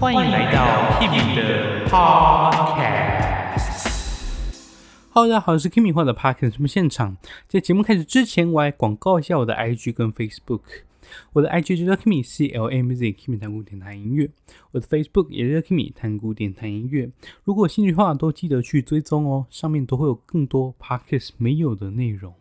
欢迎来到 Kimi 的 Podcast。Hello，大家好，我是 Kimi 画的 Podcast 节目现场。在节目开始之前，我来广告一下我的 IG 跟 Facebook。我的 IG 就叫 Kimi C L M Z Kimi 弹古典弹音乐，我的 Facebook 也叫 Kimi 弹古典弹音乐。如果有兴趣的话，都记得去追踪哦，上面都会有更多 Podcast 没有的内容。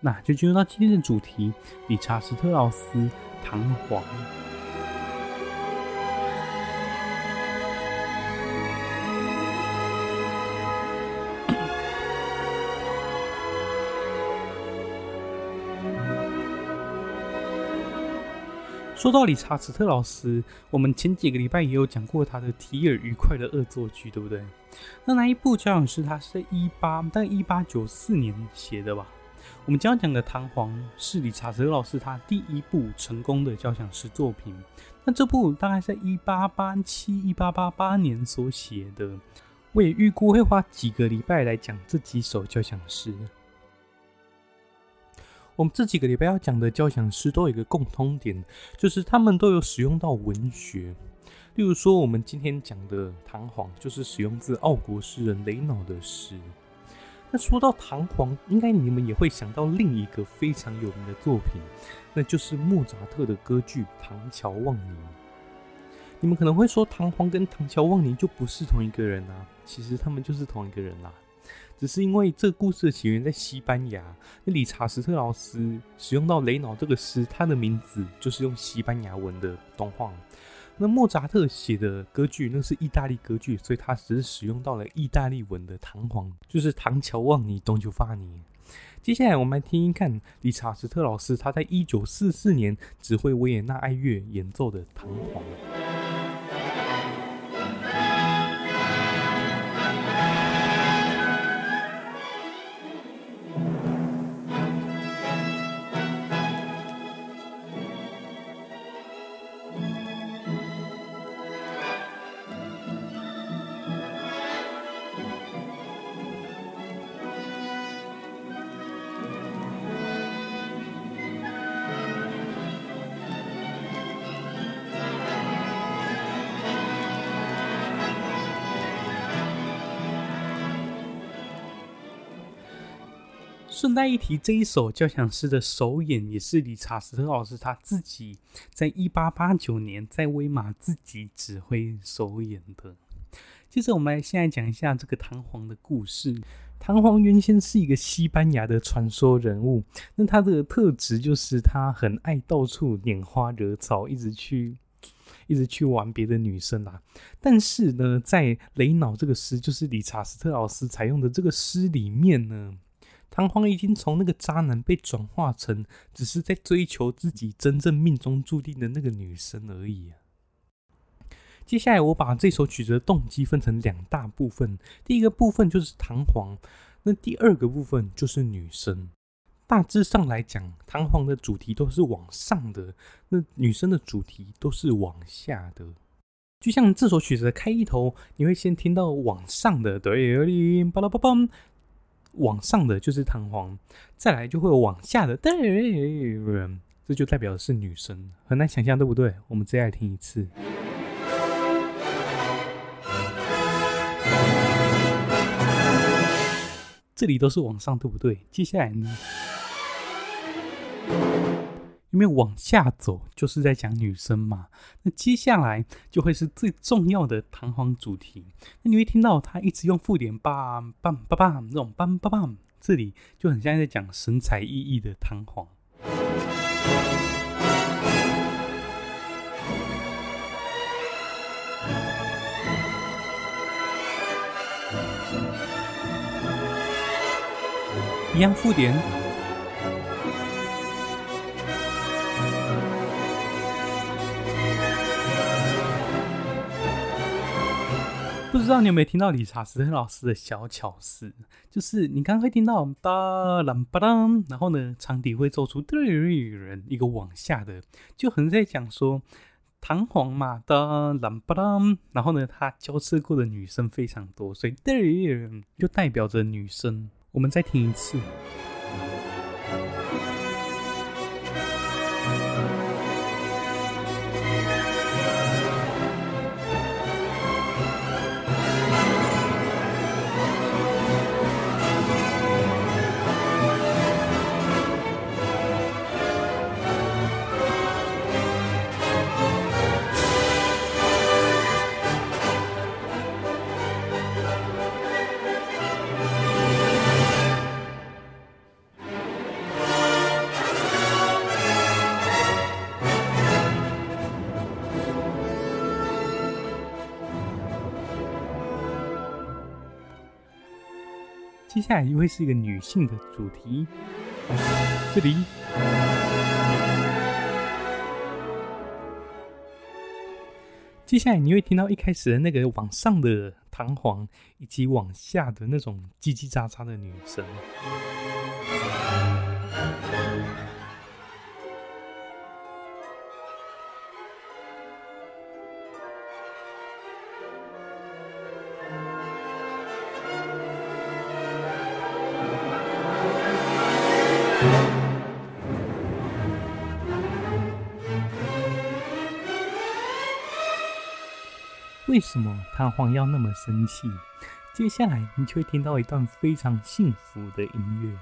那就进入到今天的主题：理查·斯特劳斯《唐璜》。说到理查·史特劳斯，我们前几个礼拜也有讲过他的《提尔愉快的恶作剧》，对不对？那那一部交响诗，他是在一八，大概一八九四年写的吧？我们将要讲的《唐璜》是理查·史特劳斯他第一部成功的交响诗作品。那这部大概在一八八七、一八八八年所写的。我也预估会花几个礼拜来讲这几首交响诗。我们这几个礼拜要讲的交响诗都有一个共通点，就是他们都有使用到文学。例如说，我们今天讲的《唐璜》就是使用自奥国诗人雷瑙的诗。那说到《唐璜》，应该你们也会想到另一个非常有名的作品，那就是莫扎特的歌剧《唐乔望尼》。你们可能会说，唐璜跟唐乔望尼就不是同一个人啊？其实他们就是同一个人啦。只是因为这故事的起源在西班牙，那理查·史特劳斯使用到雷脑这个诗，他的名字就是用西班牙文的东方。那莫扎特写的歌剧那是意大利歌剧，所以他只是使用到了意大利文的唐璜，就是唐乔望尼东就发尼。接下来我们来听一看理查·史特劳斯他在一九四四年指挥维也纳爱乐演奏的唐璜。顺带一提，这一首交响诗的首演也是理查·斯特老师他自己在一八八九年在威玛自己指挥首演的。接着，我们来现在讲一下这个唐璜的故事。唐璜原先是一个西班牙的传说人物，那他的特质就是他很爱到处拈花惹草，一直去一直去玩别的女生啊。但是呢，在雷脑这个诗，就是理查·斯特老师采用的这个诗里面呢。弹簧已经从那个渣男被转化成，只是在追求自己真正命中注定的那个女生而已啊。接下来，我把这首曲子的动机分成两大部分，第一个部分就是弹簧，那第二个部分就是女生。大致上来讲，弹簧的主题都是往上的，那女生的主题都是往下的。就像这首曲子的开头，你会先听到往上的，对，巴拉巴巴。往上的就是弹簧，再来就会有往下的，对，这就代表的是女生，很难想象，对不对？我们再来听一次，这里都是往上，对不对？接下来呢？因为往下走就是在讲女生嘛，那接下来就会是最重要的弹簧主题。那你会听到他一直用附点 bang bang bang bang 这种 bang bang bang，这里就很像在讲神采奕奕的弹簧。一样附点。不知道你有没有听到理查·史特老师的小巧思，就是你刚刚会听到哒啷吧啷，然后呢，长笛会奏出嘚人一个往下的，就很在讲说弹簧嘛哒啷吧啷，然后呢，他交涉过的女生非常多，所以嘚就代表着女生。我们再听一次。接下来又会是一个女性的主题，这里。接下来你会听到一开始的那个往上的弹簧，以及往下的那种叽叽喳喳的女声。为什么弹簧要那么生气？接下来你就会听到一段非常幸福的音乐。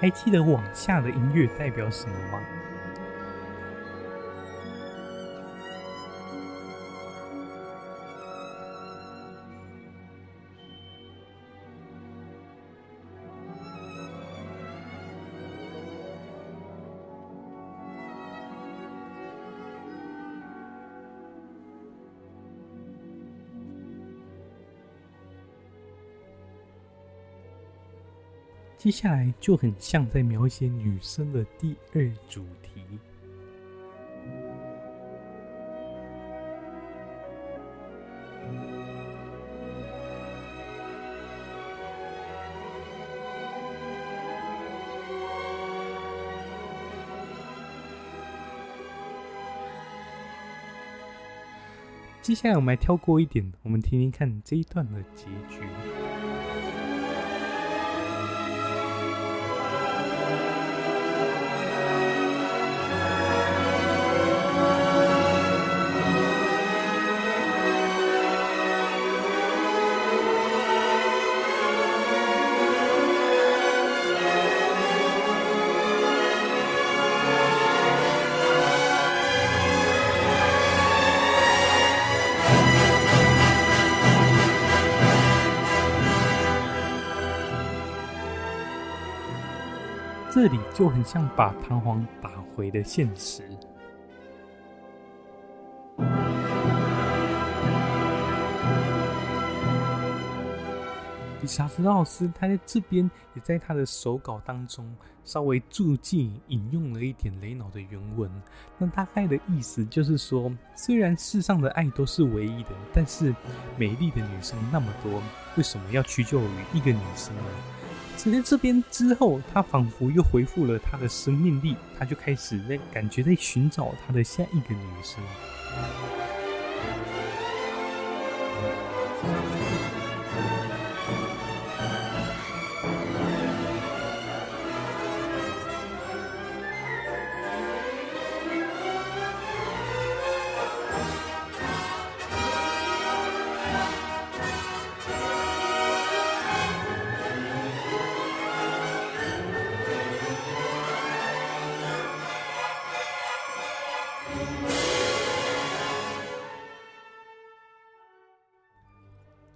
还记得往下的音乐代表什么吗？接下来就很像在描写女生的第二主题。接下来我们来跳过一点，我们听听看这一段的结局。这里就很像把弹簧打回了现实。理查德奥斯他在这边也在他的手稿当中稍微注记引用了一点雷脑的原文。那大概的意思就是说，虽然世上的爱都是唯一的，但是美丽的女生那么多，为什么要屈就于一个女生呢？只是这边之后，他仿佛又恢复了他的生命力，他就开始在感觉在寻找他的下一个女生。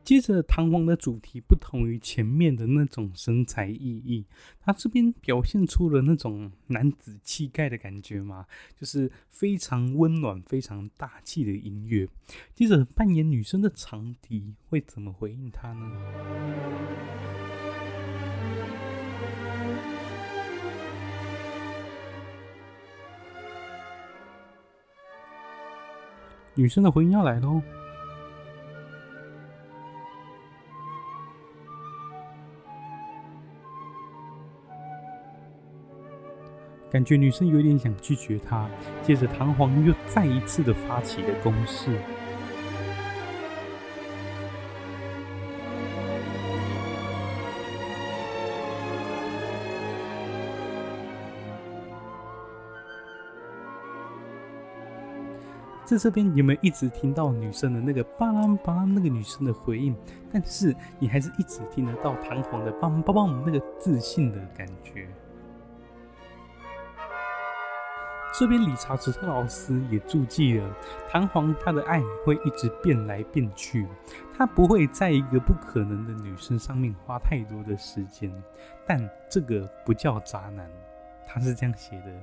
接着，弹簧的主题不同于前面的那种神采奕奕，它这边表现出了那种男子气概的感觉嘛，就是非常温暖、非常大气的音乐。接着，扮演女生的长笛会怎么回应他呢？女生的回应要来喽。感觉女生有点想拒绝他，接着弹簧又再一次的发起了攻势。在这边有没有一直听到女生的那个“巴拉巴拉”那个女生的回应？但是你还是一直听得到弹簧的“邦邦邦”那个自信的感觉。这边理查泽特劳斯也注记了，弹簧他的爱会一直变来变去，他不会在一个不可能的女生上面花太多的时间，但这个不叫渣男，他是这样写的。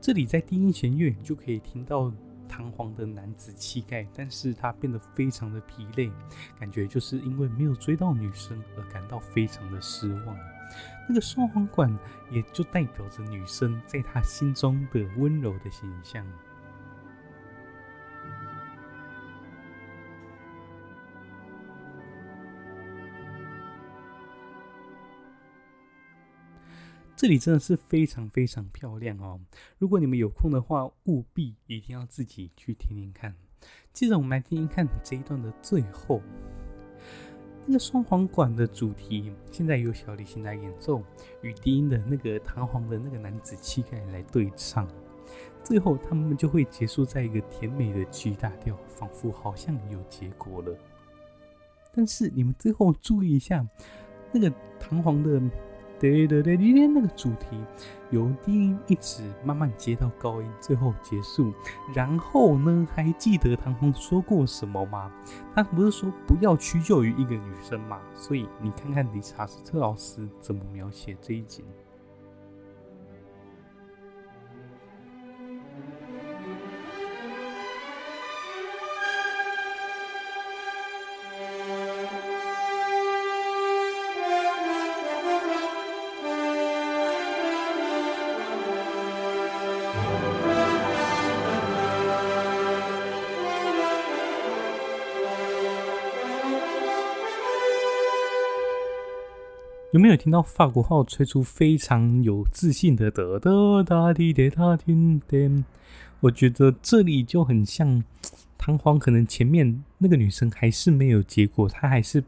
这里在低音弦乐，就可以听到弹簧的男子气概，但是他变得非常的疲累，感觉就是因为没有追到女生而感到非常的失望。那个双簧管也就代表着女生在他心中的温柔的形象。这里真的是非常非常漂亮哦！如果你们有空的话，务必一定要自己去听听看。接着我们来听听看这一段的最后，那个双簧管的主题，现在由小提琴来演奏，与低音的那个弹簧的那个男子气概来对唱，最后他们就会结束在一个甜美的 G 大调，仿佛好像有结果了。但是你们最后注意一下，那个弹簧的。对对对，今天那个主题由低音一直慢慢接到高音，最后结束。然后呢，还记得唐风说过什么吗？他不是说不要屈就于一个女生吗？所以你看看理查斯特老师怎么描写这一景。有没有听到法国号吹出非常有自信的哒哒哒滴滴答听的？我觉得这里就很像弹簧，可能前面那个女生还是没有结果，她还是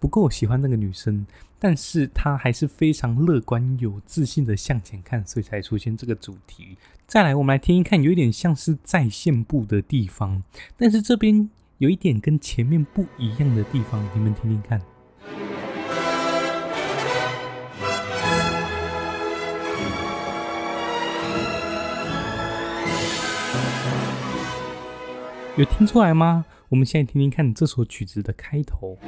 不够喜欢那个女生，但是她还是非常乐观、有自信的向前看，所以才出现这个主题。再来，我们来听一看，有一点像是在线部的地方，但是这边有一点跟前面不一样的地方，你们听听看。有听出来吗？我们现在听听看这首曲子的开头，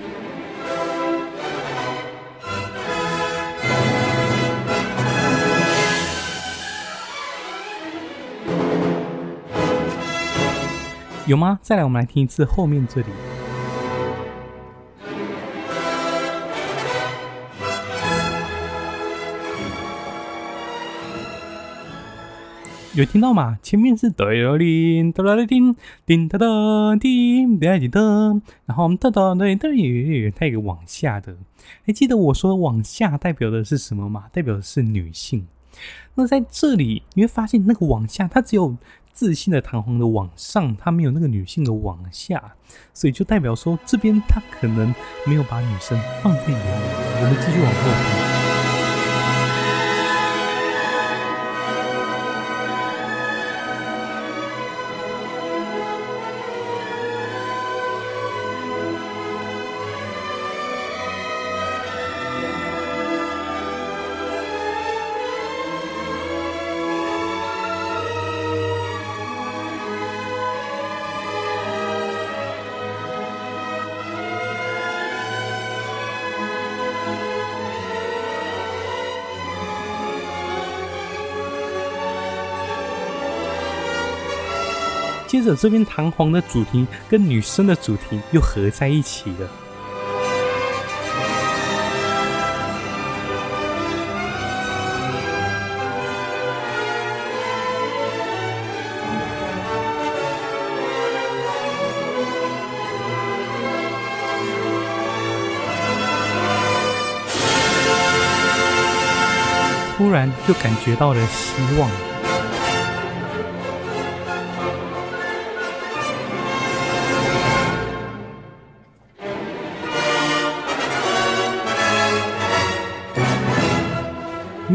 有吗？再来，我们来听一次后面这里。有听到吗？前面是哆来咪哆来咪叮叮哒哒叮哒哒哒，然后我们哒哒哒哒有带一个往下的。还记得我说往下代表的是什么吗？代表的是女性。那在这里你会发现，那个往下它只有自信的弹簧的往上，它没有那个女性的往下，所以就代表说这边它可能没有把女生放在眼里。我们继续往后听。接着这边弹簧的主题跟女生的主题又合在一起了，突然就感觉到了希望。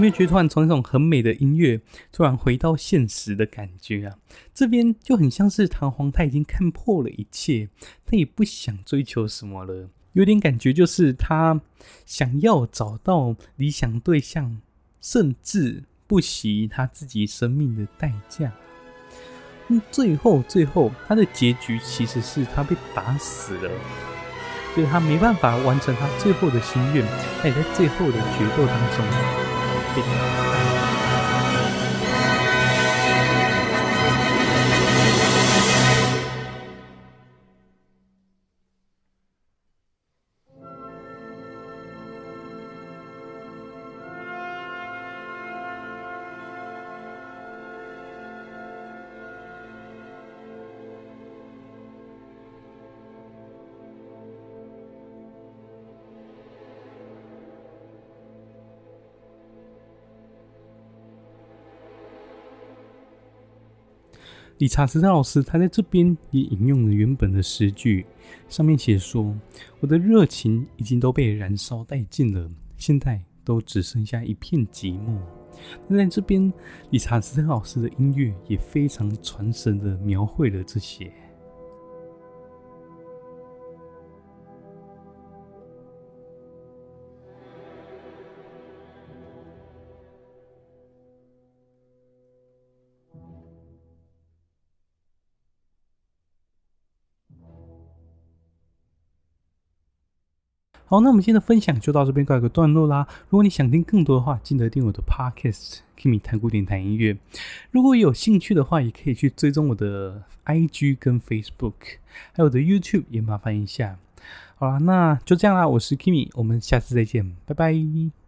没有觉得突然从那种很美的音乐，突然回到现实的感觉啊？这边就很像是弹簧，他已经看破了一切，他也不想追求什么了，有点感觉就是他想要找到理想对象，甚至不惜他自己生命的代价。那，最后最后他的结局其实是他被打死了。就是他没办法完成他最后的心愿，他也在最后的决斗当中被理查斯特老师，他在这边也引用了原本的诗句，上面写说：“我的热情已经都被燃烧殆尽了，现在都只剩下一片寂寞。”那在这边，理查斯特老师的音乐也非常传神的描绘了这些。好，那我们今天的分享就到这边告一个段落啦。如果你想听更多的话，记得订阅我的 Podcast Kimmy 谈古典谈音乐。如果有兴趣的话，也可以去追踪我的 IG 跟 Facebook，还有我的 YouTube，也麻烦一下。好啦，那就这样啦，我是 Kimi，我们下次再见，拜拜。